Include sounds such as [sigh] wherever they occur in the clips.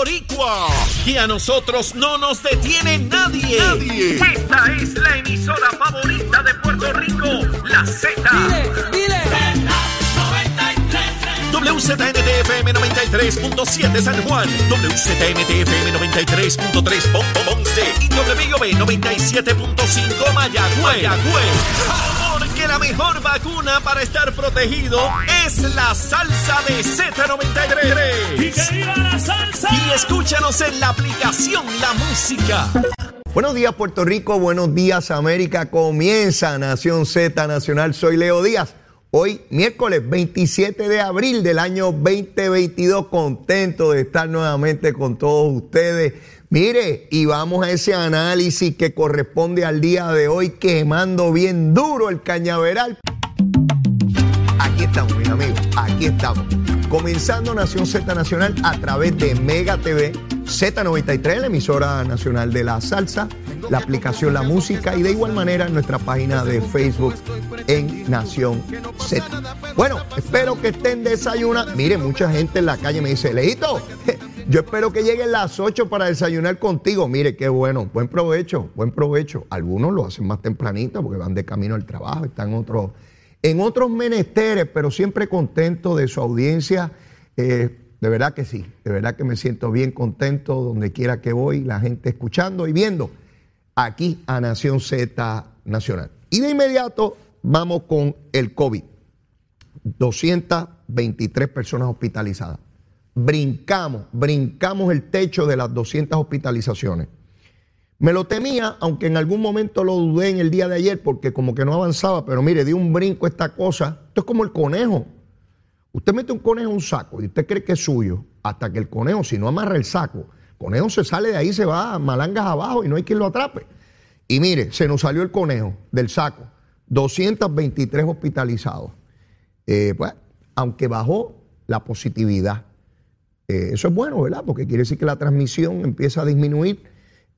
boricua. Y a nosotros no nos detiene nadie. Nadie. Esta es la emisora favorita de Puerto Rico, la Z. Dile, dile. WZNTFM 93.7 San Juan, WZMTFM 93.3 Ponce y WB 97.5 Mayagüez. Porque la mejor vacuna para estar protegido es la salsa de Z93. ¡Y que viva la salsa! Y escúchanos en la aplicación La Música. Buenos días Puerto Rico, buenos días América. Comienza Nación Z Nacional. Soy Leo Díaz. Hoy, miércoles 27 de abril del año 2022, contento de estar nuevamente con todos ustedes. Mire, y vamos a ese análisis que corresponde al día de hoy, quemando bien duro el cañaveral. Aquí estamos, mis amigos, aquí estamos. Comenzando Nación Z Nacional a través de Mega TV, Z93, la emisora nacional de la salsa, la aplicación La Música y de igual manera nuestra página de Facebook en Nación Z. Bueno, espero que estén desayunando. Mire, mucha gente en la calle me dice, Leito, [laughs] yo espero que lleguen las 8 para desayunar contigo. Mire, qué bueno, buen provecho, buen provecho. Algunos lo hacen más tempranito porque van de camino al trabajo, están otros en otros menesteres, pero siempre contento de su audiencia. Eh, de verdad que sí, de verdad que me siento bien contento donde quiera que voy, la gente escuchando y viendo aquí a Nación Z Nacional. Y de inmediato vamos con el COVID. 223 personas hospitalizadas. Brincamos, brincamos el techo de las 200 hospitalizaciones. Me lo temía, aunque en algún momento lo dudé en el día de ayer porque como que no avanzaba, pero mire, di un brinco esta cosa. Esto es como el conejo. Usted mete un conejo en un saco y usted cree que es suyo, hasta que el conejo, si no amarra el saco, el conejo se sale de ahí, se va a malangas abajo y no hay quien lo atrape. Y mire, se nos salió el conejo del saco. 223 hospitalizados. Eh, pues, aunque bajó la positividad. Eh, eso es bueno, ¿verdad? Porque quiere decir que la transmisión empieza a disminuir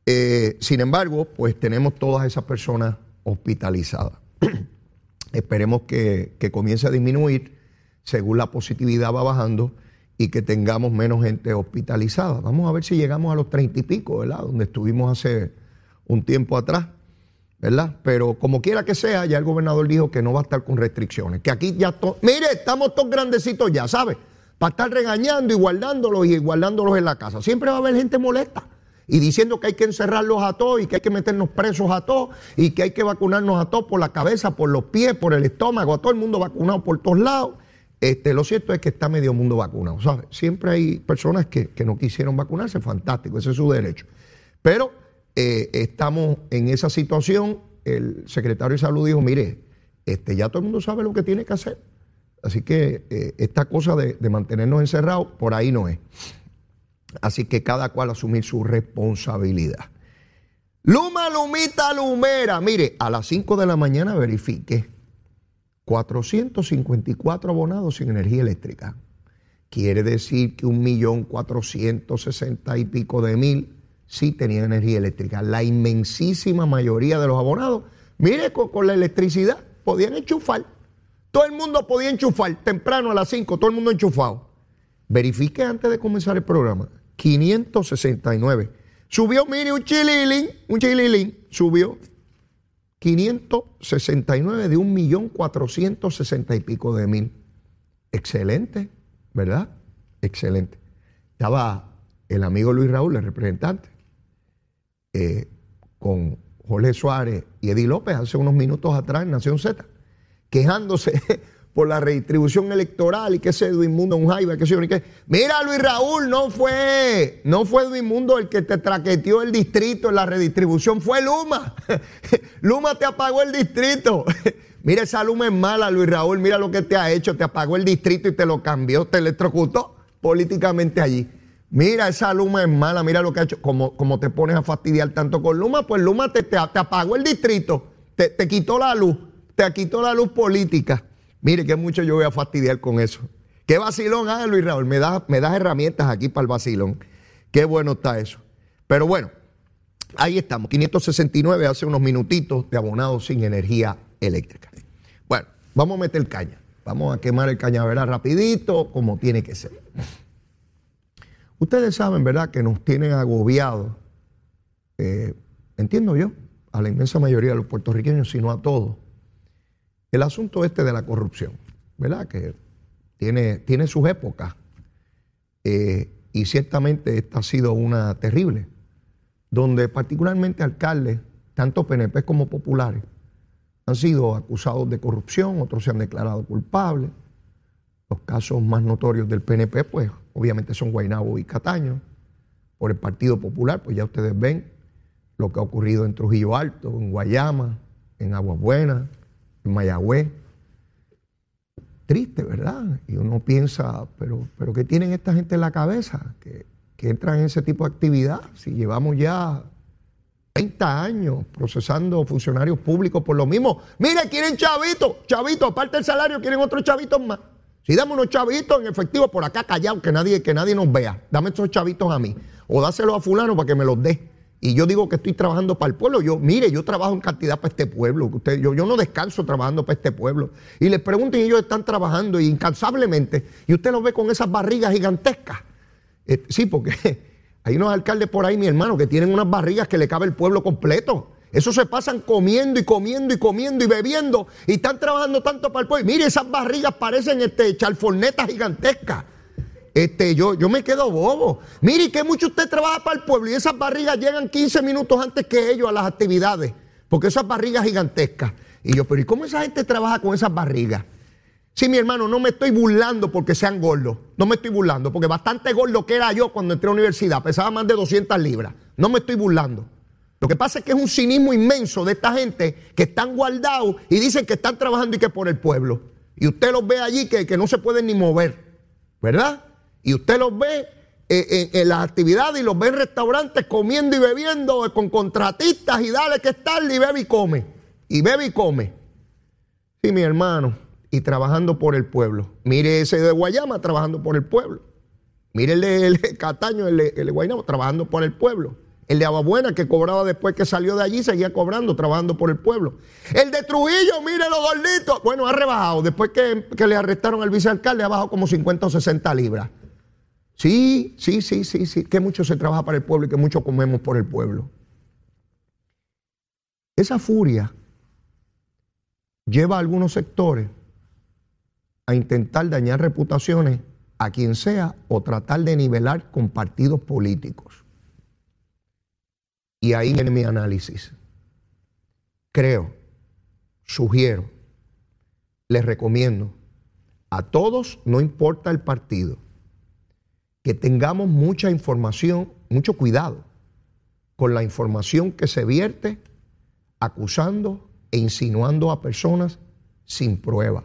eh, sin embargo, pues tenemos todas esas personas hospitalizadas. [clears throat] Esperemos que, comience a disminuir según la positividad va bajando y que tengamos menos gente hospitalizada. Vamos a ver si llegamos a los treinta y pico, ¿verdad? Donde estuvimos hace un tiempo atrás, ¿verdad? Pero como quiera que sea, ya el gobernador dijo que no va a estar con restricciones, que aquí ya, mire, estamos todos grandecitos ya, ¿sabe? Para estar regañando y guardándolos y guardándolos en la casa. Siempre va a haber gente molesta y diciendo que hay que encerrarlos a todos y que hay que meternos presos a todos y que hay que vacunarnos a todos por la cabeza, por los pies, por el estómago, a todo el mundo vacunado por todos lados. Este, lo cierto es que está medio mundo vacunado. Siempre hay personas que, no quisieron vacunarse, fantástico, ese es su derecho. Pero eh, estamos en esa situación. El secretario de Salud dijo, mire, este, ya todo el mundo sabe lo que tiene que hacer. Así que eh, esta cosa de, de mantenernos encerrados, por ahí no es. Así que cada cual asumir su responsabilidad. Luma, Lumita, Lumera. Mire, a las 5 de la mañana verifique 454 abonados sin energía eléctrica. Quiere decir que un millón cuatrocientos sesenta y pico de mil sí tenían energía eléctrica. La inmensísima mayoría de los abonados, mire, con, la electricidad podían enchufar. Todo el mundo podía enchufar. Temprano a las 5, todo el mundo enchufado. Verifique antes de comenzar el programa 569. Subió, mire, un chililín, un chililín, subió 569 de un millón cuatrocientos sesenta y pico de mil. Excelente, ¿verdad? Excelente. Estaba el amigo Luis Raúl, el representante, eh, con Jorge Suárez y Eddie López hace unos minutos atrás en Nación Z, quejándose [laughs] por la redistribución electoral y que ese Edwin Mundo un jaiba, que se ni qué. Mira, Luis Raúl, no fue, no fue Edwin Mundo el que te traqueteó el distrito en la redistribución, fue Luma. [laughs] Luma te apagó el distrito. [laughs] mira, esa Luma es mala, Luis Raúl, mira lo que te ha hecho, te apagó el distrito y te lo cambió, te electrocutó políticamente allí. Mira, esa Luma es mala, mira lo que ha hecho. Como, como te pones a fastidiar tanto con Luma, pues Luma te, te, apagó el distrito, te, te quitó la luz, te quitó la luz política. Mire que mucho yo voy a fastidiar con eso. Qué vacilón, ah, Luis Raúl. Me das me das herramientas aquí para el vacilón. Qué bueno está eso. Pero bueno, ahí estamos. 569 hace unos minutitos de abonados sin energía eléctrica. Bueno, vamos a meter caña. Vamos a quemar el cañaveral rapidito, como tiene que ser. Ustedes saben, ¿verdad?, que nos tienen agobiados, eh, entiendo yo, a la inmensa mayoría de los puertorriqueños, sino a todos, el asunto este de la corrupción, ¿verdad?, que tiene, tiene sus épocas. Eh, y ciertamente esta ha sido una terrible, donde particularmente alcaldes, tanto PNP como populares, han sido acusados de corrupción, otros se han declarado culpables. Los casos más notorios del PNP, pues obviamente son Guaynabo y Cataño. Por el Partido Popular, pues ya ustedes ven lo que ha ocurrido en Trujillo Alto, en Guayama, en en Mayagüez. Triste, ¿verdad? Y uno piensa, pero, pero ¿qué tienen esta gente en la cabeza? Que, entran en ese tipo de actividad. Si llevamos ya 30 años procesando funcionarios públicos por lo mismo. Mire, quieren chavitos, chavitos, aparte del salario, quieren otros chavitos más. Si damos unos chavitos en efectivo por acá callados, que nadie, que nadie nos vea, dame esos chavitos a mí. O dáselo a fulano para que me los dé. Y yo digo que estoy trabajando para el pueblo. Yo, mire, yo trabajo en cantidad para este pueblo. Yo, yo no descanso trabajando para este pueblo. Y les pregunto, y ellos están trabajando incansablemente. Y usted los ve con esas barrigas gigantescas. Eh, sí, porque [laughs] hay unos alcaldes por ahí, mi hermano, que tienen unas barrigas que le cabe el pueblo completo. Eso se pasan comiendo y comiendo y comiendo y bebiendo y están trabajando tanto para el pueblo. Mire, esas barrigas parecen este, gigantescas. Este, yo, yo me quedo bobo. Mire, que mucho usted trabaja para el pueblo y esas barrigas llegan 15 minutos antes que ellos a las actividades, porque esas barrigas gigantescas. Y yo, pero ¿y cómo esa gente trabaja con esas barrigas? Sí, mi hermano, no me estoy burlando porque sean gordos. No me estoy burlando, porque bastante gordo que era yo cuando entré a la universidad. Pesaba más de 200 libras. No me estoy burlando. Lo que pasa es que es un cinismo inmenso de esta gente que están guardados y dicen que están trabajando y que por el pueblo. Y usted los ve allí que, no se pueden ni mover, ¿verdad? Y usted los ve en, en, las actividades y los ve en restaurantes comiendo y bebiendo con contratistas y dale que estar y bebe y come. Y bebe y come. Sí, mi hermano y trabajando por el pueblo. Mire ese de Guayama trabajando por el pueblo. Mire el de, Cataño, el de, Guayama trabajando por el pueblo. El de Ababuena que cobraba después que salió de allí, seguía cobrando, trabajando por el pueblo. El de Trujillo, mire los gorditos. Bueno, ha rebajado. Después que, que le arrestaron al vicealcalde, ha bajado como 50 o 60 libras. Sí, sí, sí, sí, sí. Que mucho se trabaja para el pueblo y que mucho comemos por el pueblo. Esa furia lleva a algunos sectores a intentar dañar reputaciones a quien sea o tratar de nivelar con partidos políticos. Y ahí viene mi análisis. Creo, sugiero, les recomiendo a todos, no importa el partido, que tengamos mucha información, mucho cuidado con la información que se vierte acusando e insinuando a personas sin prueba.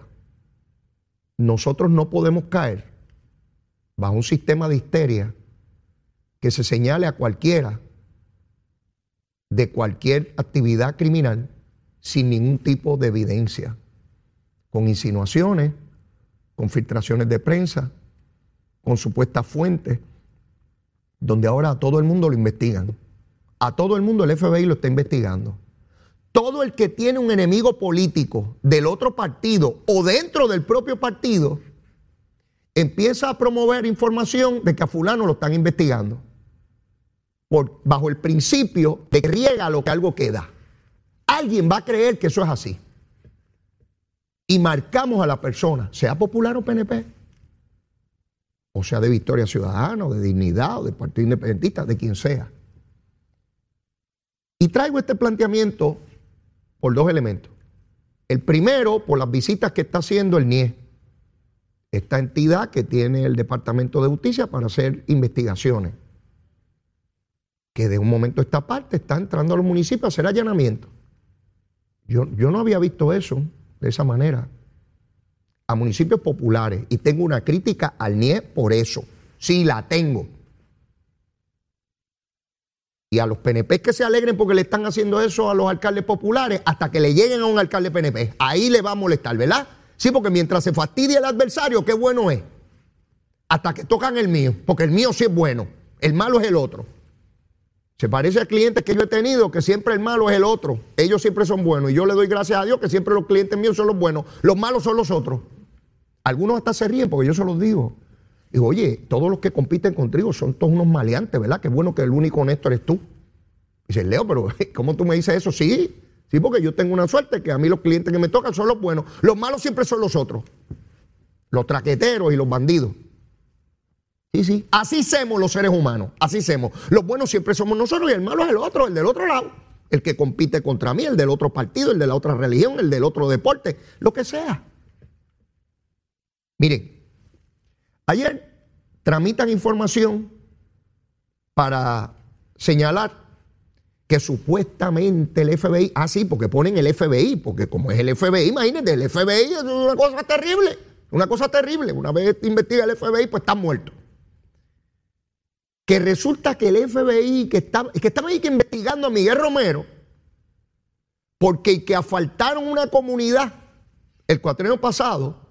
Nosotros no podemos caer bajo un sistema de histeria que se señale a cualquiera de cualquier actividad criminal sin ningún tipo de evidencia, con insinuaciones, con filtraciones de prensa, con supuestas fuentes, donde ahora a todo el mundo lo investigan. A todo el mundo el FBI lo está investigando todo el que tiene un enemigo político del otro partido o dentro del propio partido empieza a promover información de que a fulano lo están investigando. Por, bajo el principio de que riega lo que algo queda. Alguien va a creer que eso es así. Y marcamos a la persona, sea popular o PNP, o sea de Victoria Ciudadana, o de Dignidad, o de Partido Independentista, de quien sea. Y traigo este planteamiento por dos elementos. El primero, por las visitas que está haciendo el NIE, esta entidad que tiene el Departamento de Justicia para hacer investigaciones, que de un momento a esta parte está entrando a los municipios a hacer allanamientos. Yo, yo no había visto eso de esa manera a municipios populares y tengo una crítica al NIE por eso. Sí, la tengo. Y a los PNP que se alegren porque le están haciendo eso a los alcaldes populares hasta que le lleguen a un alcalde PNP. Ahí le va a molestar, ¿verdad? Sí, porque mientras se fastidie el adversario, qué bueno es. Hasta que tocan el mío, porque el mío sí es bueno. El malo es el otro. Se parece a clientes que yo he tenido que siempre el malo es el otro. Ellos siempre son buenos. Y yo le doy gracias a Dios que siempre los clientes míos son los buenos. Los malos son los otros. Algunos hasta se ríen porque yo se los digo. Digo, oye, todos los que compiten contigo son todos unos maleantes, ¿verdad? Qué bueno que el único honesto eres tú. Dice, Leo, pero [laughs] ¿cómo tú me dices eso? Sí, sí, porque yo tengo una suerte que a mí los clientes que me tocan son los buenos. Los malos siempre son los otros. Los traqueteros y los bandidos. Sí, sí. Así somos los seres humanos. Así somos. Los buenos siempre somos nosotros y el malo es el otro, el del otro lado. El que compite contra mí, el del otro partido, el de la otra religión, el del otro deporte, lo que sea. Miren, ayer tramitan información para señalar que supuestamente el FBI, ah sí, porque ponen el FBI, porque como es el FBI, imagínate, el FBI es una cosa terrible, una cosa terrible. Una vez investiga el FBI, pues está muerto que resulta que el FBI, que, que estaba ahí investigando a Miguel Romero, porque que asfaltaron una comunidad el cuatreno pasado,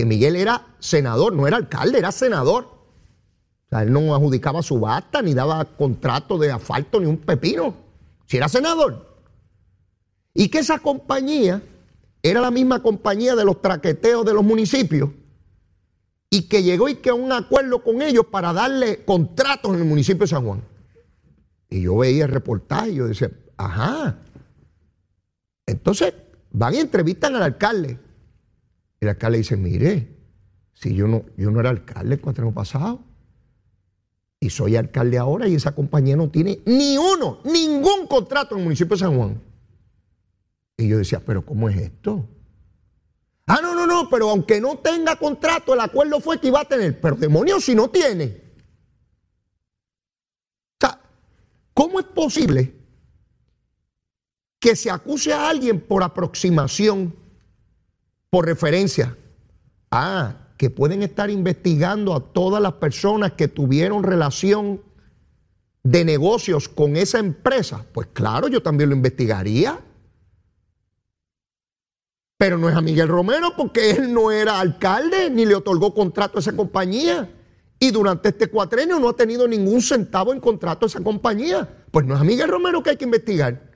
que Miguel era senador, no era alcalde, era senador. O sea, él no adjudicaba subasta, ni daba contrato de asfalto, ni un pepino. Si era senador. Y que esa compañía era la misma compañía de los traqueteos de los municipios y que llegó y que a un acuerdo con ellos para darle contratos en el municipio de San Juan. Y yo veía el reportaje y yo decía, ajá. Entonces van y entrevistan al alcalde. El alcalde dice, mire, si yo no, yo no era alcalde el cuatro años pasado, y soy alcalde ahora y esa compañía no tiene ni uno, ningún contrato en el municipio de San Juan. Y yo decía, pero ¿cómo es esto? Ah, no, no, no, pero aunque no tenga contrato, el acuerdo fue que iba a tener. Pero demonios, si no tiene. O sea, ¿cómo es posible que se acuse a alguien por aproximación, por referencia? Ah, que pueden estar investigando a todas las personas que tuvieron relación de negocios con esa empresa. Pues claro, yo también lo investigaría. Pero no es a Miguel Romero porque él no era alcalde ni le otorgó contrato a esa compañía. Y durante este cuatrenio no ha tenido ningún centavo en contrato a esa compañía. Pues no es a Miguel Romero que hay que investigar.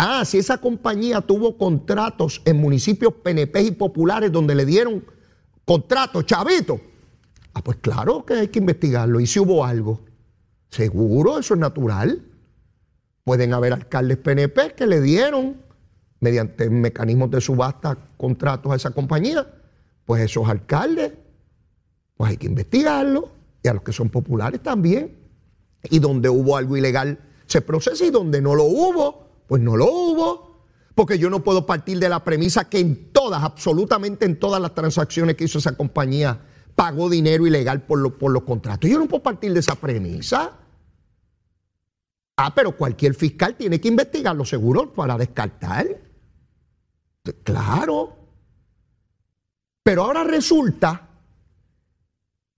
Ah, si esa compañía tuvo contratos en municipios PNP y populares donde le dieron contratos, chavito. Ah, pues claro que hay que investigarlo. ¿Y si hubo algo? Seguro, eso es natural. Pueden haber alcaldes PNP que le dieron mediante mecanismos de subasta contratos a esa compañía, pues esos alcaldes, pues hay que investigarlo y a los que son populares también. Y donde hubo algo ilegal se procesa y donde no lo hubo, pues no lo hubo. Porque yo no puedo partir de la premisa que en todas, absolutamente en todas las transacciones que hizo esa compañía, pagó dinero ilegal por, por los contratos. Yo no puedo partir de esa premisa. Ah, pero cualquier fiscal tiene que investigar los seguros para descartar. Claro. Pero ahora resulta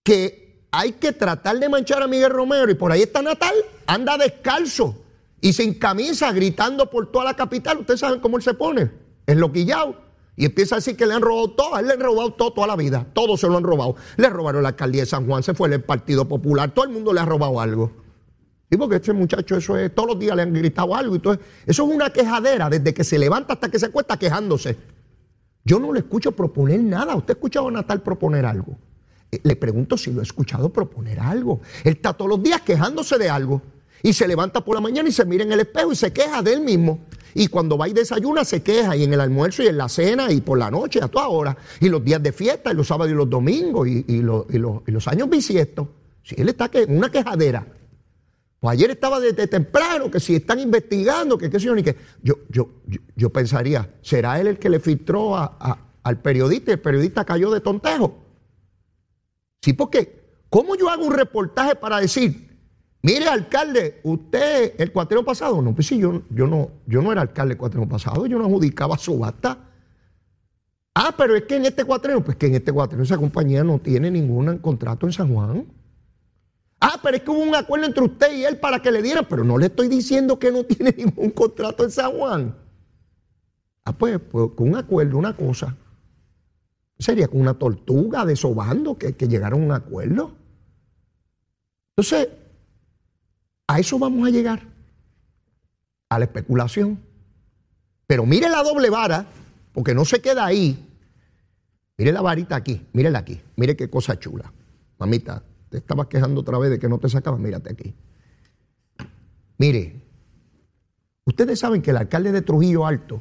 que hay que tratar de manchar a Miguel Romero y por ahí está Natal, anda descalzo y sin camisa gritando por toda la capital. Ustedes saben cómo él se pone, es loquillado. Y empieza a decir que le han robado todo, a él le han robado todo toda la vida, todo se lo han robado. Le robaron la alcaldía de San Juan, se fue el Partido Popular, todo el mundo le ha robado algo. Y porque este muchacho, eso es, todos los días le han gritado algo. Y todo, eso es una quejadera desde que se levanta hasta que se cuesta quejándose. Yo no le escucho proponer nada. ¿Usted ha escuchado a Natal proponer algo? Eh, le pregunto si lo ha escuchado proponer algo. Él está todos los días quejándose de algo. Y se levanta por la mañana y se mira en el espejo y se queja de él mismo. Y cuando va y desayuna se queja. Y en el almuerzo y en la cena y por la noche a toda hora. Y los días de fiesta y los sábados y los domingos y, los, los, años bisiestos. Si él está en una quejadera. Pues ayer estaba desde temprano, que si están investigando, que qué yo, ni que. Yo, yo, yo, pensaría, ¿será él el que le filtró al periodista y el periodista cayó de tontejo? Sí, porque, ¿cómo yo hago un reportaje para decir, mire, alcalde, usted el cuatreno pasado? No, pues sí, yo, yo, no, yo no era alcalde el cuatreno pasado, yo no adjudicaba subasta. Ah, pero es que en este cuatreno, pues que en este cuatreno esa compañía no tiene ningún contrato en San Juan. Ah, pero es que hubo un acuerdo entre usted y él para que le dieran, pero no le estoy diciendo que no [laughs] tiene ningún contrato en San Juan. Ah, pues, pues con un acuerdo, una cosa. Sería con una tortuga desobando que, que llegaron a un acuerdo. Entonces, a eso vamos a llegar, a la especulación. Pero mire la doble vara, porque no se queda ahí. Mire la varita aquí, mírela aquí, mire qué cosa chula. mamita, te estabas quejando otra vez de que no te sacaban, mírate aquí. Mire, ustedes saben que el alcalde de Trujillo Alto,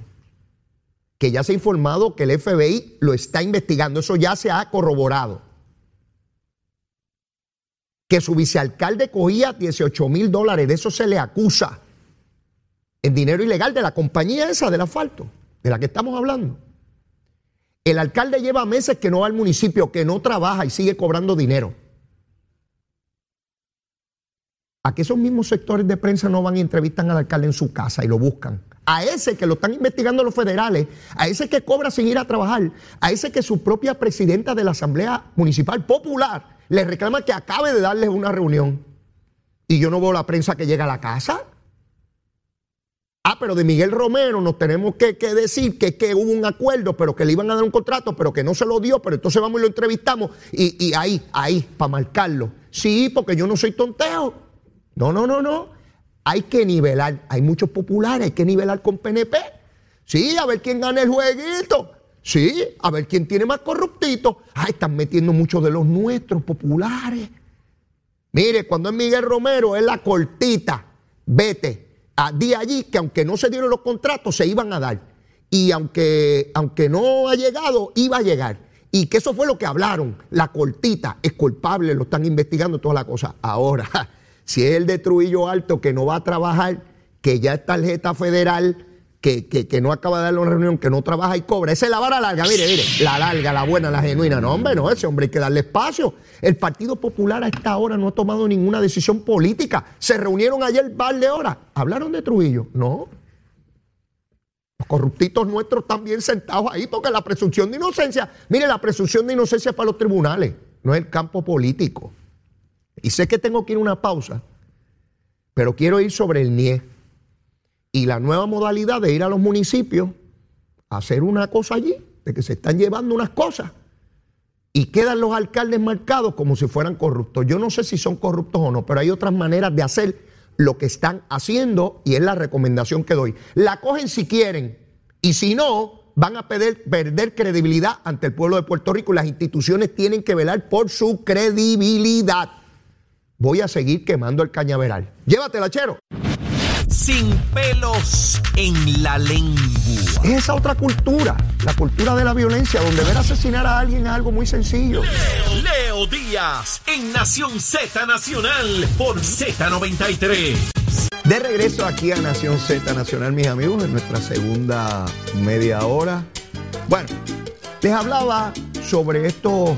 que ya se ha informado que el FBI lo está investigando, eso ya se ha corroborado. Que su vicealcalde cogía 18 mil dólares, de eso se le acusa, en dinero ilegal de la compañía esa del asfalto, de la que estamos hablando. El alcalde lleva meses que no va al municipio, que no trabaja y sigue cobrando dinero. ¿A que esos mismos sectores de prensa no van y entrevistan al alcalde en su casa y lo buscan? A ese que lo están investigando los federales, a ese que cobra sin ir a trabajar, a ese que su propia presidenta de la Asamblea Municipal Popular le reclama que acabe de darles una reunión. Y yo no veo la prensa que llega a la casa. Ah, pero de Miguel Romero nos tenemos que, decir que, hubo un acuerdo, pero que le iban a dar un contrato, pero que no se lo dio, pero entonces vamos y lo entrevistamos y, y ahí, ahí, para marcarlo. Sí, porque yo no soy tonteo. No, no, no, no. Hay que nivelar. Hay muchos populares, hay que nivelar con PNP. Sí, a ver quién gana el jueguito. Sí, a ver quién tiene más corruptito. Ah, están metiendo muchos de los nuestros populares. Mire, cuando es Miguel Romero, es la cortita. Vete. A, di allí que aunque no se dieron los contratos, se iban a dar. Y aunque, aunque no ha llegado, iba a llegar. Y que eso fue lo que hablaron. La cortita es culpable, lo están investigando, toda la cosa. Ahora, [laughs] si es el de Trujillo Alto que no va a trabajar, que ya es tarjeta federal, que, que, no acaba de dar una reunión, que no trabaja y cobra. Esa es la vara larga, mire, mire, la larga, la buena, la genuina. No, hombre, no, ese hombre hay que darle espacio. El Partido Popular a esta hora no ha tomado ninguna decisión política. Se reunieron ayer par de horas. ¿Hablaron de Trujillo? No. Los corruptitos nuestros están bien sentados ahí porque la presunción de inocencia, mire, la presunción de inocencia es para los tribunales, no es el campo político. Y sé que tengo que ir a una pausa, pero quiero ir sobre el NIE y la nueva modalidad de ir a los municipios a hacer una cosa allí, de que se están llevando unas cosas y quedan los alcaldes marcados como si fueran corruptos. Yo no sé si son corruptos o no, pero hay otras maneras de hacer lo que están haciendo y es la recomendación que doy. La cogen si quieren y si no, van a perder, credibilidad ante el pueblo de Puerto Rico y las instituciones tienen que velar por su credibilidad voy a seguir quemando el cañaveral. Llévatela, chero. Sin pelos en la lengua. Es esa otra cultura, la cultura de la violencia, donde ver asesinar a alguien es algo muy sencillo. Leo, Díaz, en Nación Z Nacional, por Z93. De regreso aquí a Nación Z Nacional, mis amigos, en nuestra segunda media hora. Bueno, les hablaba sobre estos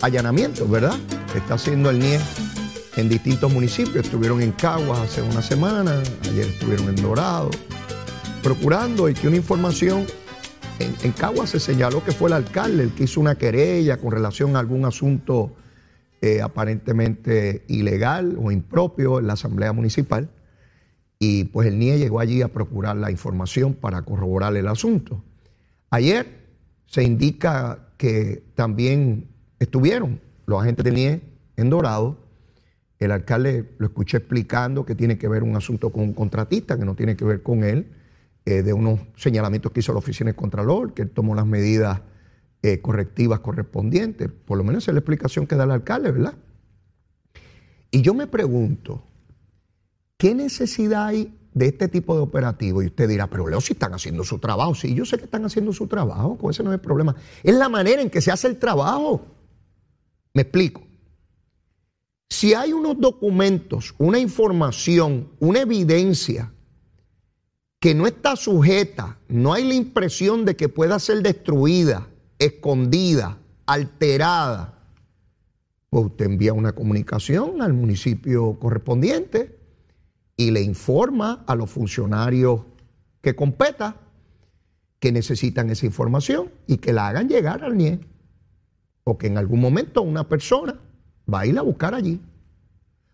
allanamientos, ¿verdad? Que está haciendo el NIE en distintos municipios. Estuvieron en Caguas hace una semana, ayer estuvieron en Dorado, procurando y que una información en, Caguas se señaló que fue el alcalde el que hizo una querella con relación a algún asunto eh, aparentemente ilegal o impropio en la Asamblea Municipal. Y pues el NIE llegó allí a procurar la información para corroborar el asunto. Ayer se indica que también estuvieron los agentes del NIE en Dorado el alcalde lo escuché explicando que tiene que ver un asunto con un contratista, que no tiene que ver con él, eh, de unos señalamientos que hizo la oficina de Contralor, que él tomó las medidas eh, correctivas correspondientes. Por lo menos es la explicación que da el alcalde, ¿verdad? Y yo me pregunto, ¿qué necesidad hay de este tipo de operativo? Y usted dirá, pero Leo, si están haciendo su trabajo. Sí, yo sé que están haciendo su trabajo, con ese no es el problema. Es la manera en que se hace el trabajo. Me explico. Si hay unos documentos, una información, una evidencia que no está sujeta, no hay la impresión de que pueda ser destruida, escondida, alterada, pues usted envía una comunicación al municipio correspondiente y le informa a los funcionarios que competa que necesitan esa información y que la hagan llegar al NIE. O que en algún momento una persona va a ir a buscar allí.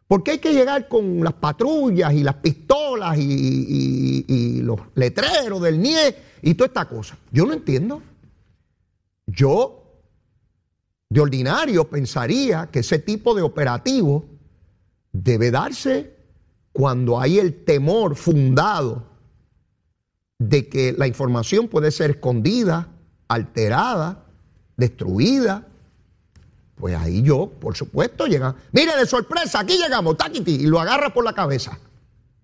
¿Por qué hay que llegar con las patrullas y las pistolas y, los letreros del NIE y toda esta cosa? Yo no entiendo. Yo, de ordinario, pensaría que ese tipo de operativo debe darse cuando hay el temor fundado de que la información puede ser escondida, alterada, destruida Pues ahí yo, por supuesto, llega. Mire, de sorpresa, aquí llegamos, taquiti, y lo agarra por la cabeza.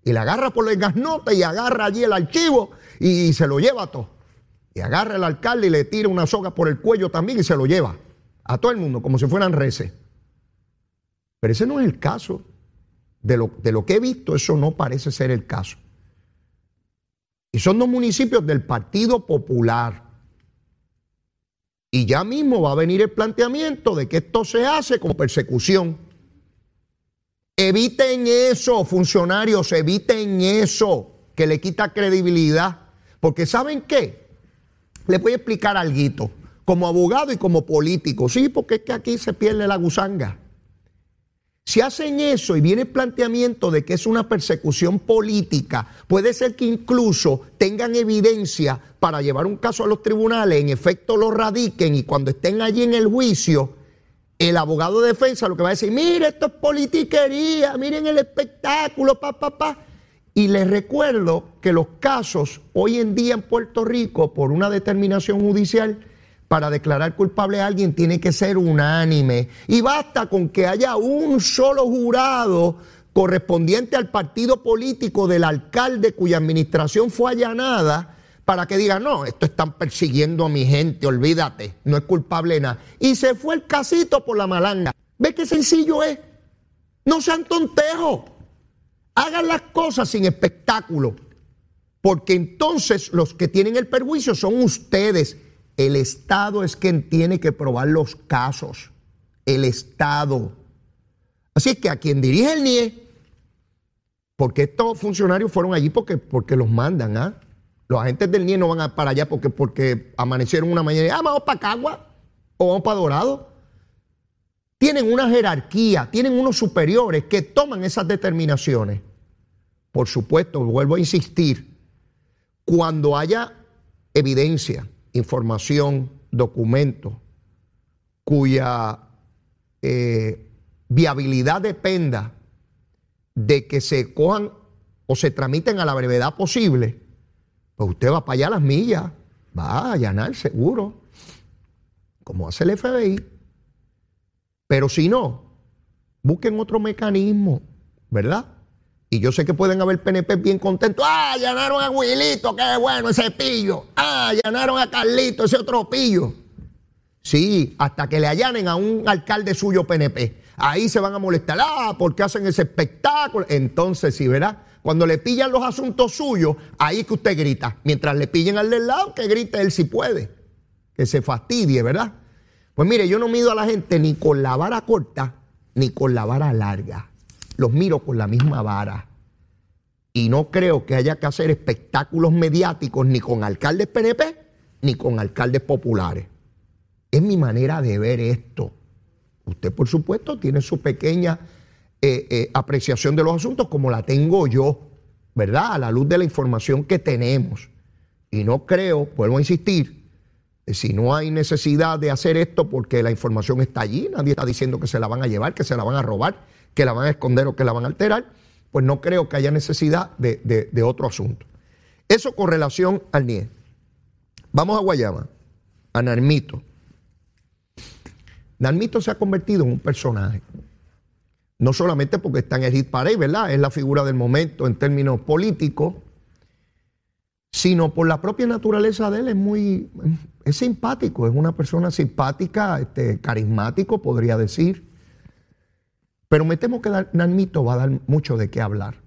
Y le agarra por el gasnote y agarra allí el archivo y se lo lleva a todo. Y agarra el alcalde y le tira una soga por el cuello también y se lo lleva. A todo el mundo, como si fueran reces. Pero ese no es el caso. De lo, de lo que he visto, eso no parece ser el caso. Y son dos municipios del Partido Popular. Y ya mismo va a venir el planteamiento de que esto se hace como persecución. Eviten eso, funcionarios, eviten eso, que le quita credibilidad. Porque ¿saben qué? Les voy a explicar algo, como abogado y como político. Sí, porque es que aquí se pierde la gusanga. Si hacen eso y viene el planteamiento de que es una persecución política, puede ser que incluso tengan evidencia para llevar un caso a los tribunales, en efecto lo radiquen y cuando estén allí en el juicio, el abogado de defensa lo que va a decir, mire, esto es politiquería, miren el espectáculo, pa, pa. Y les recuerdo que los casos hoy en día en Puerto Rico, por una determinación judicial, para declarar culpable a alguien tiene que ser unánime. Y basta con que haya un solo jurado correspondiente al partido político del alcalde cuya administración fue allanada para que diga, no, esto están persiguiendo a mi gente, olvídate, no es culpable nada. Y se fue el casito por la malanga. ¿Ve qué sencillo es? No sean tontejos. Hagan las cosas sin espectáculo. Porque entonces los que tienen el perjuicio son ustedes. El Estado es quien tiene que probar los casos. El Estado. Así que a quien dirige el NIE, porque estos funcionarios fueron allí porque, porque los mandan, ¿ah? Los agentes del NIE no van para allá porque, porque amanecieron una mañana y ah, vamos para Cagua o vamos para Dorado. Tienen una jerarquía, tienen unos superiores que toman esas determinaciones. Por supuesto, vuelvo a insistir, cuando haya evidencia, información, documento, cuya eh, viabilidad dependa de que se cojan o se tramiten a la brevedad posible, pues usted va para allá a las millas, va a allanar seguro, como hace el FBI. Pero si no, busquen otro mecanismo, ¿verdad? Y yo sé que pueden haber PNP bien contentos. ¡Ah, allanaron a Wilito! ¡Qué bueno ese pillo! ¡Ah, allanaron a Carlito, ese otro pillo! Sí, hasta que le allanen a un alcalde suyo PNP. Ahí se van a molestar. ¡Ah, porque hacen ese espectáculo! Entonces, sí, ¿verdad? Cuando le pillan los asuntos suyos, ahí que usted grita. Mientras le pillen al del lado, que grite él si puede. Que se fastidie, ¿verdad? Pues mire, yo no mido a la gente ni con la vara corta ni con la vara larga. Los miro con la misma vara. Y no creo que haya que hacer espectáculos mediáticos ni con alcaldes PNP ni con alcaldes populares. Es mi manera de ver esto. Usted, por supuesto, tiene su pequeña eh, eh, apreciación de los asuntos como la tengo yo, ¿verdad? A la luz de la información que tenemos. Y no creo, vuelvo a insistir, si no hay necesidad de hacer esto porque la información está allí, nadie está diciendo que se la van a llevar, que se la van a robar, que la van a esconder o que la van a alterar, pues no creo que haya necesidad de, otro asunto. Eso con relación al NIE. Vamos a Guayama, a Narmito. Narmito se ha convertido en un personaje. No solamente porque está en el hit ¿verdad? Es la figura del momento en términos políticos, sino por la propia naturaleza de él. Es muy, es simpático, es una persona simpática, este, carismático, podría decir. Pero me temo que Narmito va a dar mucho de qué hablar.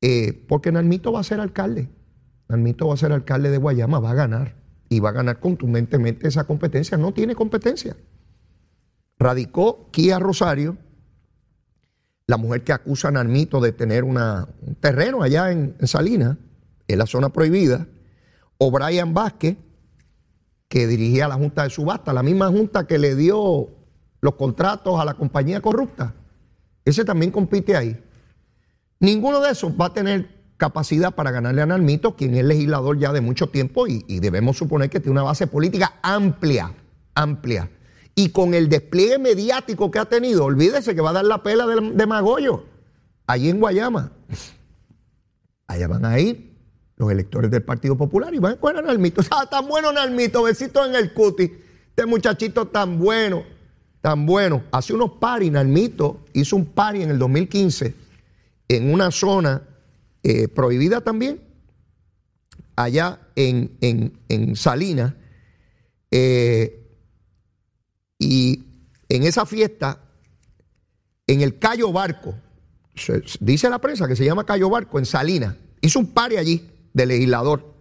Eh, porque Narmito va a ser alcalde. Narmito va a ser alcalde de Guayama, va a ganar. Y va a ganar contundentemente esa competencia. No tiene competencia. Radicó Kia Rosario la mujer que acusa a Narmito de tener un terreno allá en, Salinas, en la zona prohibida, o Brian Vázquez, que dirigía la Junta de Subasta, la misma Junta que le dio los contratos a la compañía corrupta. Ese también compite ahí. Ninguno de esos va a tener capacidad para ganarle a Narmito, quien es legislador ya de mucho tiempo y, debemos suponer que tiene una base política amplia, amplia. Y con el despliegue mediático que ha tenido, olvídese que va a dar la pela de, Magollo, allí en Guayama. Allá van a ir los electores del Partido Popular y van a escoger a Nalmito. [laughs] Ah, tan bueno Nalmito, besito en el cuti. Este muchachito tan bueno. Tan bueno. Hace unos paris, Nalmito hizo un pari en el 2015 en una zona eh, prohibida también, allá en, en, Salinas. Eh, y en esa fiesta, en el Cayo Barco, dice la prensa que se llama Cayo Barco, en Salinas, hizo un pari allí de legislador.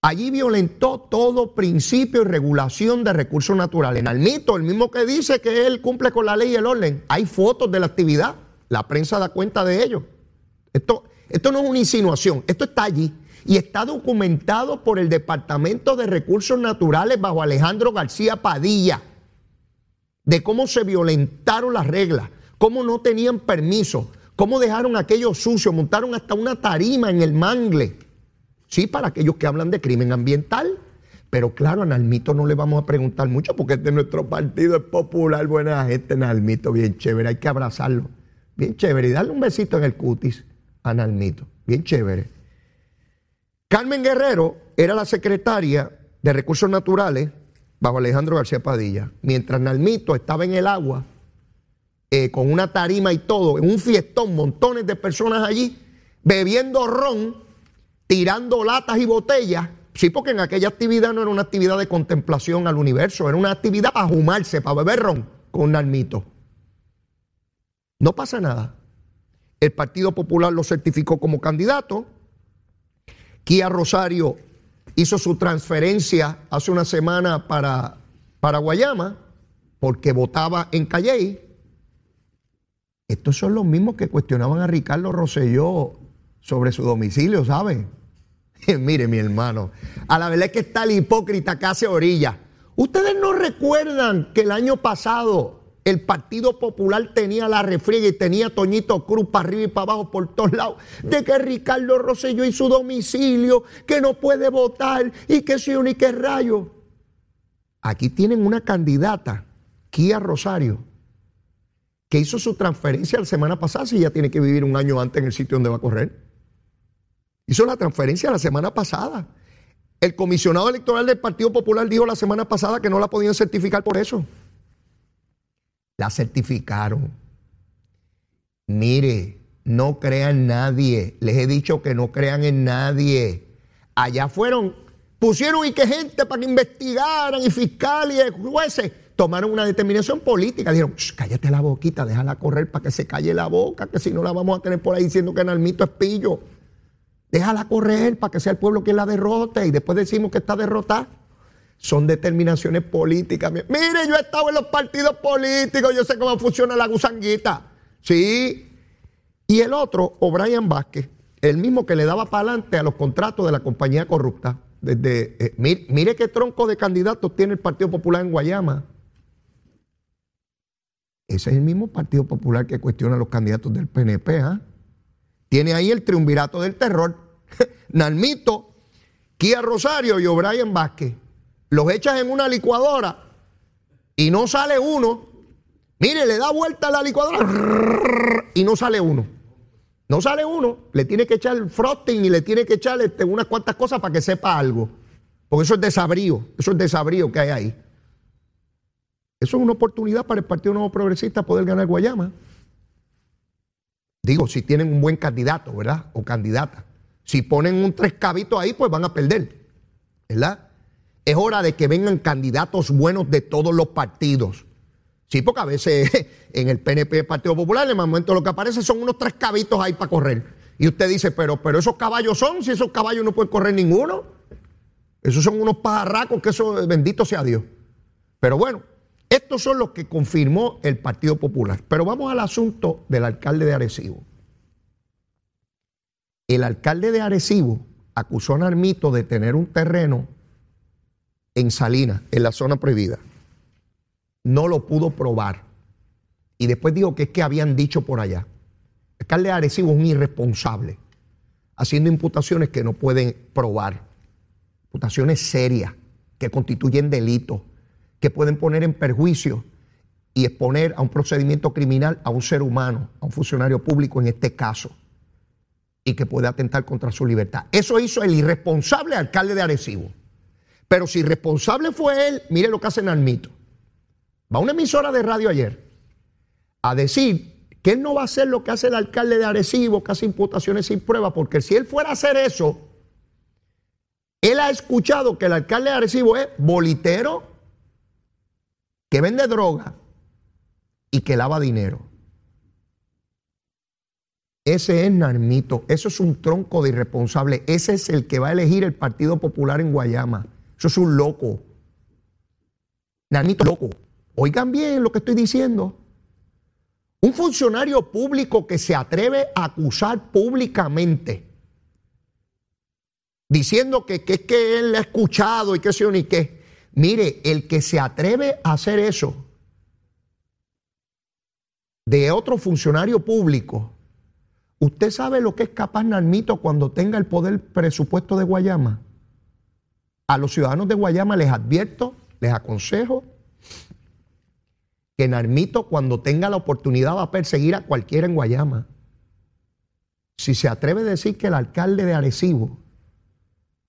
Allí violentó todo principio y regulación de recursos naturales. En Almito, el mismo que dice que él cumple con la ley y el orden. Hay fotos de la actividad. La prensa da cuenta de ello. Esto, esto no es una insinuación, esto está allí. Y está documentado por el Departamento de Recursos Naturales bajo Alejandro García Padilla. De cómo se violentaron las reglas, cómo no tenían permiso, cómo dejaron aquello sucio, montaron hasta una tarima en el mangle Sí, para aquellos que hablan de crimen ambiental. Pero claro, a Nalmito no le vamos a preguntar mucho porque este nuestro partido es popular, buena gente, Nalmito, bien chévere, hay que abrazarlo. Bien chévere y darle un besito en el cutis a Nalmito, bien chévere. Carmen Guerrero era la secretaria de Recursos Naturales bajo Alejandro García Padilla, mientras Nalmito estaba en el agua eh, con una tarima y todo, en un fiestón, montones de personas allí, bebiendo ron tirando latas y botellas. Sí, porque en aquella actividad no era una actividad de contemplación al universo, era una actividad para humarse, para beber ron con Nalmito. No pasa nada. El Partido Popular lo certificó como candidato. Kia Rosario hizo su transferencia hace una semana para, para Guayama porque votaba en Calley. Estos son los mismos que cuestionaban a Ricardo Rosselló sobre su domicilio, ¿saben? [laughs] Mire, mi hermano, a la verdad es que está el hipócrita que hace orilla. Ustedes no recuerdan que el año pasado el Partido Popular tenía la refriega y tenía Toñito Cruz para arriba y para abajo por todos lados, de que Ricardo Rosselló y su domicilio, que no puede votar y que un y que rayo. Aquí tienen una candidata, Kia Rosario, que hizo su transferencia la semana pasada, si ya tiene que vivir un año antes en el sitio donde va a correr. Hizo la transferencia la semana pasada. El comisionado electoral del Partido Popular dijo la semana pasada que no la podían certificar por eso. La certificaron. Mire, no crean nadie. Les he dicho que no crean en nadie. Allá fueron, pusieron y que gente para que investigaran y fiscales y jueces tomaron una determinación política. Dijeron, cállate la boquita, déjala correr para que se calle la boca, que si no la vamos a tener por ahí diciendo que Nalmito es pillo. Déjala correr para que sea el pueblo quien la derrote y después decimos que está derrotada. Son determinaciones políticas. Mire, yo he estado en los partidos políticos, yo sé cómo funciona la gusanguita. Sí. Y el otro, O'Brien Vázquez, el mismo que le daba para adelante a los contratos de la compañía corrupta. Desde, eh, mire, qué tronco de candidatos tiene el Partido Popular en Guayama. Ese es el mismo Partido Popular que cuestiona a los candidatos del PNP. ¿ah? Tiene ahí el triunvirato del terror. [laughs] Nalmito, Kia Rosario y O'Brien Vázquez. Los echas en una licuadora y no sale uno. Mire, le da vuelta a la licuadora y no sale uno. No sale uno. Le tiene que echar frosting y le tiene que echar este, unas cuantas cosas para que sepa algo. Porque eso es desabrío. Eso es desabrío que hay ahí. Eso es una oportunidad para el Partido Nuevo Progresista poder ganar Guayama. Digo, si tienen un buen candidato, ¿verdad? O candidata. Si ponen un tres cabitos ahí, pues van a perder, ¿verdad? Es hora de que vengan candidatos buenos de todos los partidos. Sí, porque a veces [laughs] en el PNP, Partido Popular, en el momento lo que aparece son unos tres cabitos ahí para correr. Y usted dice, pero, pero esos caballos son, si esos caballos no pueden correr ninguno. Esos son unos pajarracos que eso, bendito sea Dios. Pero bueno, estos son los que confirmó el Partido Popular. Pero vamos al asunto del alcalde de Arecibo. El alcalde de Arecibo acusó a Narmito de tener un terreno en Salinas, en la zona prohibida. No lo pudo probar. Y después dijo que es que habían dicho por allá. El alcalde de Arecibo es un irresponsable, haciendo imputaciones que no pueden probar. Imputaciones serias que constituyen delitos que pueden poner en perjuicio y exponer a un procedimiento criminal a un ser humano, a un funcionario público en este caso, y que puede atentar contra su libertad. Eso hizo el irresponsable alcalde de Arecibo. Pero si irresponsable fue él, mire lo que hace Narmito. va a una emisora de radio ayer a decir que él no va a hacer lo que hace el alcalde de Arecibo, que hace imputaciones sin prueba, porque si él fuera a hacer eso, él ha escuchado que el alcalde de Arecibo es bolitero, que vende droga y que lava dinero. Ese es Narmito, eso es un tronco de irresponsable, ese es el que va a elegir el Partido Popular en Guayama. Eso es un loco. Narmito loco. Oigan bien lo que estoy diciendo. Un funcionario público que se atreve a acusar públicamente, diciendo que, es que él ha escuchado y que ni qué. Mire, el que se atreve a hacer eso de otro funcionario público, ¿usted sabe lo que es capaz Narmito cuando tenga el poder presupuesto de Guayama? A los ciudadanos de Guayama les advierto, les aconsejo que Narmito cuando tenga la oportunidad va a perseguir a cualquiera en Guayama. Si se atreve a decir que el alcalde de Arecibo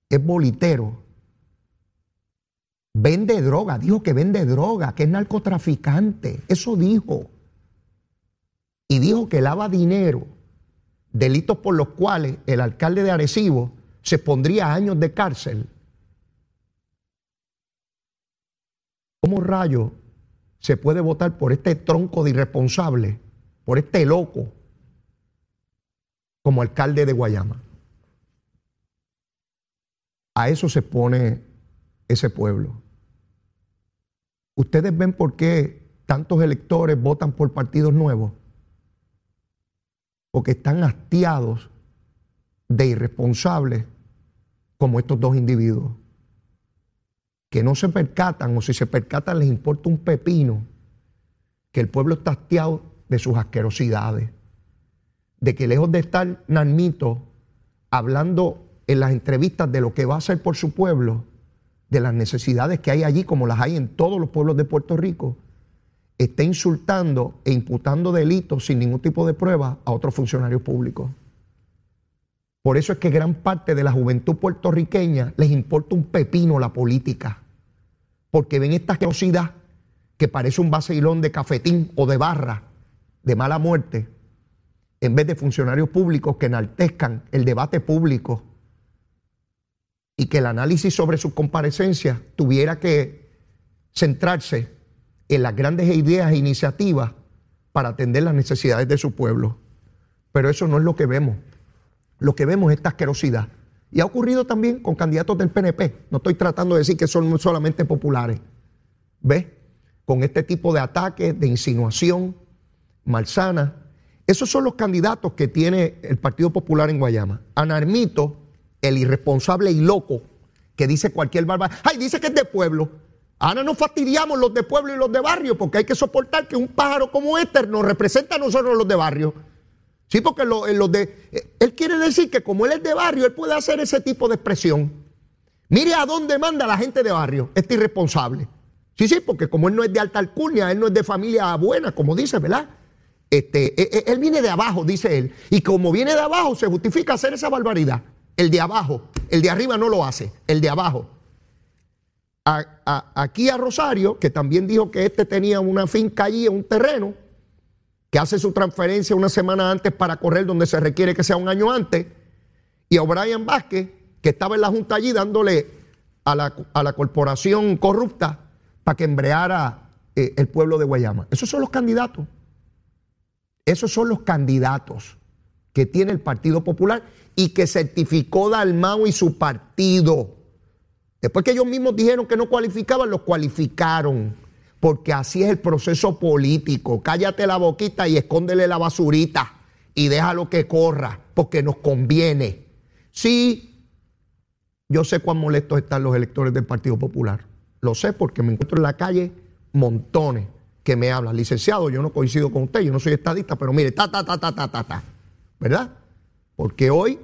es bolitero, vende droga, dijo que vende droga, que es narcotraficante, eso dijo. Y dijo que lava dinero, delitos por los cuales el alcalde de Arecibo se pondría años de cárcel. ¿Cómo rayo se puede votar por este tronco de irresponsable, por este loco, como alcalde de Guayama. A eso se pone ese pueblo. ¿Ustedes ven por qué tantos electores votan por partidos nuevos? Porque están hastiados de irresponsables como estos dos individuos que no se percatan o si se percatan les importa un pepino, que el pueblo está hastiado de sus asquerosidades, de que lejos de estar Narmito hablando en las entrevistas de lo que va a hacer por su pueblo, de las necesidades que hay allí, como las hay en todos los pueblos de Puerto Rico, está insultando e imputando delitos sin ningún tipo de prueba a otros funcionarios públicos. Por eso es que gran parte de la juventud puertorriqueña les importa un pepino la política, porque ven esta asquerosidad que parece un vacilón de cafetín o de barra de mala muerte, en vez de funcionarios públicos que enaltezcan el debate público y que el análisis sobre sus comparecencias tuviera que centrarse en las grandes ideas e iniciativas para atender las necesidades de su pueblo. Pero eso no es lo que vemos lo que vemos es esta asquerosidad. Y ha ocurrido también con candidatos del PNP. No estoy tratando de decir que son solamente populares. ¿Ves? Con este tipo de ataques, de insinuación malsana. Esos son los candidatos que tiene el Partido Popular en Guayama. Anarmito, el irresponsable y loco, que dice cualquier barbaridad. ¡Ay, dice que es de pueblo! Ahora nos fastidiamos los de pueblo y los de barrio porque hay que soportar que un pájaro como este nos represente a nosotros los de barrio. Sí, porque lo, los de, eh, él quiere decir que como él es de barrio, él puede hacer ese tipo de expresión. Mire a dónde manda la gente de barrio, este irresponsable. Sí, sí, porque como él no es de alta alcurnia, él no es de familia buena, como dice, ¿verdad? Este, e, e, él viene de abajo, dice él. Y como viene de abajo, se justifica hacer esa barbaridad. El de abajo, el de arriba no lo hace, el de abajo. aquí a Rosario, que también dijo que este tenía una finca allí, un terreno, que hace su transferencia una semana antes para correr donde se requiere que sea un año antes, y a O'Brien Vázquez, que estaba en la Junta allí dándole a la, corporación corrupta para que embreara eh, el pueblo de Guayama. Esos son los candidatos. Esos son los candidatos que tiene el Partido Popular y que certificó Dalmau y su partido. Después que ellos mismos dijeron que no cualificaban, los cualificaron porque así es el proceso político. Cállate la boquita y escóndele la basurita y déjalo que corra, porque nos conviene. Sí, yo sé cuán molestos están los electores del Partido Popular. Lo sé porque me encuentro en la calle montones que me hablan. Licenciado, yo no coincido con usted, yo no soy estadista, pero mire, ta, ta, ta, ta, ta, ta, ta. ¿Verdad? Porque hoy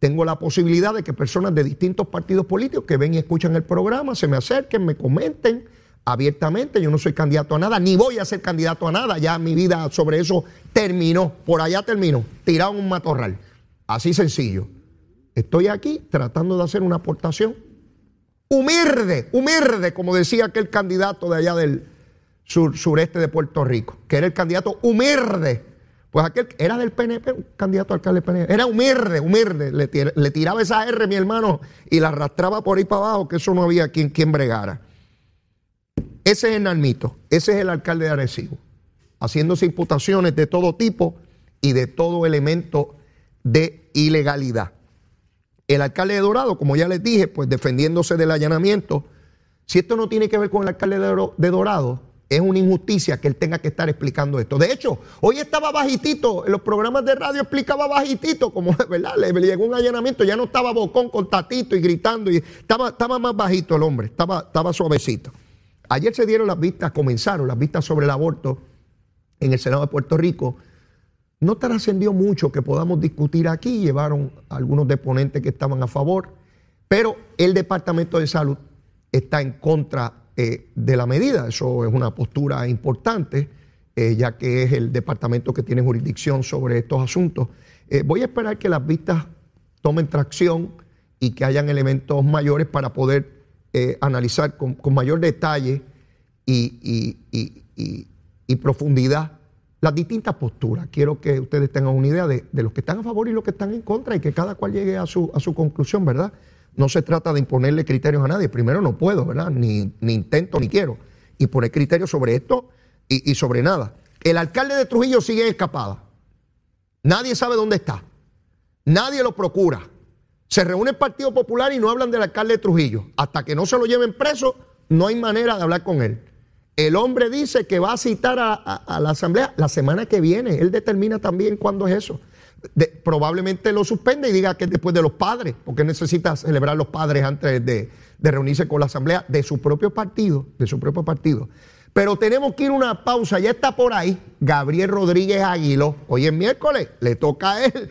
tengo la posibilidad de que personas de distintos partidos políticos que ven y escuchan el programa se me acerquen, me comenten abiertamente. Yo no soy candidato a nada, ni voy a ser candidato a nada. Ya mi vida sobre eso terminó. Por allá terminó. Tirado un matorral. Así sencillo. Estoy aquí tratando de hacer una aportación humilde, humilde, como decía aquel candidato de allá del sureste de Puerto Rico, que era el candidato humilde. Pues aquel era del PNP, un candidato alcalde del PNP. Era humilde, humilde. Le, tiraba esa R, mi hermano, y la arrastraba por ahí para abajo, que eso no había quien, quien bregara. Ese es el Nalmito, ese es el alcalde de Arecibo, haciéndose imputaciones de todo tipo y de todo elemento de ilegalidad. El alcalde de Dorado, como ya les dije, pues defendiéndose del allanamiento. Si esto no tiene que ver con el alcalde de Dorado, es una injusticia que él tenga que estar explicando esto. De hecho, hoy estaba bajitito, en los programas de radio explicaba bajitito, como [laughs] verdad, le, llegó un allanamiento, ya no estaba bocón con tatito y gritando, y estaba, estaba más bajito el hombre, estaba, estaba suavecito. Ayer se dieron las vistas, comenzaron las vistas sobre el aborto en el Senado de Puerto Rico. No trascendió mucho que podamos discutir aquí, llevaron algunos deponentes que estaban a favor, pero el Departamento de Salud está en contra eh, de la medida. Eso es una postura importante, eh, ya que es el departamento que tiene jurisdicción sobre estos asuntos. Eh, voy a esperar que las vistas tomen tracción y que hayan elementos mayores para poder analizar con, mayor detalle y, y, profundidad las distintas posturas. Quiero que ustedes tengan una idea de, los que están a favor y los que están en contra y que cada cual llegue a su, a su conclusión, ¿verdad? No se trata de imponerle criterios a nadie. Primero no puedo, ¿verdad? Ni, ni intento ni quiero imponer criterios sobre esto y, sobre nada. El alcalde de Trujillo sigue escapada. Nadie sabe dónde está. Nadie lo procura. Se reúne el Partido Popular y no hablan del alcalde de Trujillo. Hasta que no se lo lleven preso, no hay manera de hablar con él. El hombre dice que va a citar a la asamblea la semana que viene. Él determina también cuándo es eso probablemente lo suspende y diga que es después de los padres, porque necesita celebrar los padres antes de, reunirse con la asamblea de su propio partido, de su propio partido. Pero tenemos que ir a una pausa, ya está por ahí Gabriel Rodríguez Aguilo. Hoy es miércoles, le toca a él.